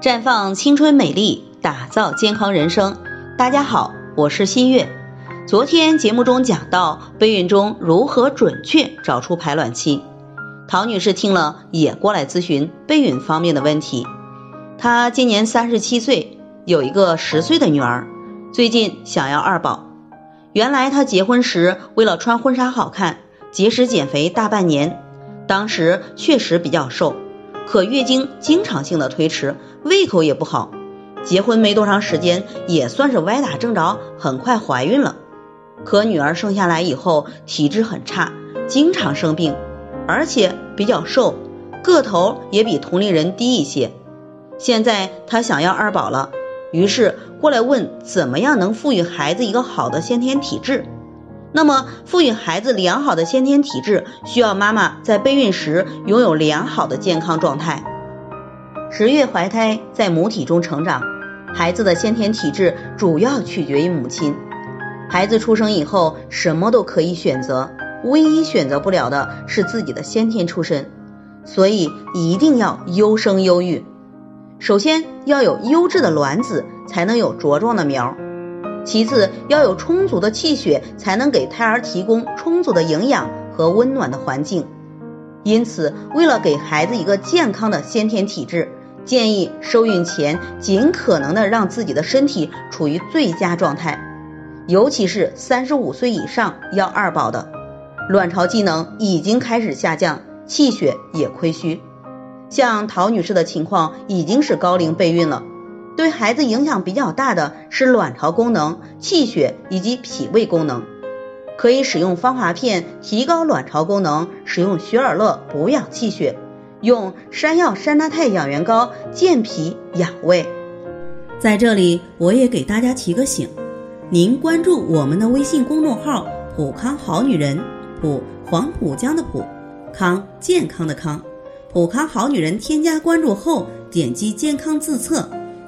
绽放青春美丽，打造健康人生。大家好，我是新月。昨天节目中讲到备孕中如何准确找出排卵期，陶女士听了也过来咨询备孕方面的问题。她今年三十七岁，有一个十岁的女儿，最近想要二宝。原来她结婚时为了穿婚纱好看，节食减肥大半年，当时确实比较瘦。可月经经常性的推迟，胃口也不好。结婚没多长时间，也算是歪打正着，很快怀孕了。可女儿生下来以后，体质很差，经常生病，而且比较瘦，个头也比同龄人低一些。现在她想要二宝了，于是过来问怎么样能赋予孩子一个好的先天体质。那么，赋予孩子良好的先天体质，需要妈妈在备孕时拥有良好的健康状态。十月怀胎在母体中成长，孩子的先天体质主要取决于母亲。孩子出生以后，什么都可以选择，唯一选择不了的是自己的先天出身，所以一定要优生优育。首先要有优质的卵子，才能有茁壮的苗。其次，要有充足的气血，才能给胎儿提供充足的营养和温暖的环境。因此，为了给孩子一个健康的先天体质，建议受孕前尽可能的让自己的身体处于最佳状态。尤其是三十五岁以上要二宝的，卵巢机能已经开始下降，气血也亏虚。像陶女士的情况，已经是高龄备孕了。对孩子影响比较大的是卵巢功能、气血以及脾胃功能，可以使用芳华片提高卵巢功能，使用雪尔乐补养气血，用山药山楂肽养元膏健脾养胃。在这里，我也给大家提个醒，您关注我们的微信公众号“普康好女人”，普黄浦江的浦，康健康的康，普康好女人添加关注后，点击健康自测。